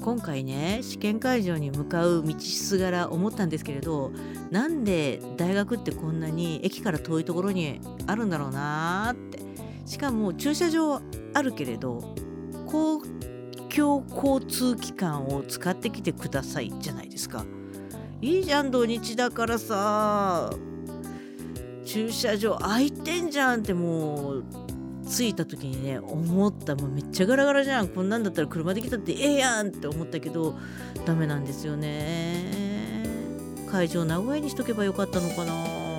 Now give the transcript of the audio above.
今回ね試験会場に向かう道すがら思ったんですけれどなんで大学ってこんなに駅から遠いところにあるんだろうなって。しかも駐車場あるけれど公共交通機関を使ってきてくださいじゃないですか。いいじゃん土日だからさ駐車場空いてんじゃんってもう着いた時にね思ったもうめっちゃガラガラじゃん。こんなんだったら車で来たってええやん！って思ったけどダメなんですよね。会場名古屋にしとけばよかったのかな。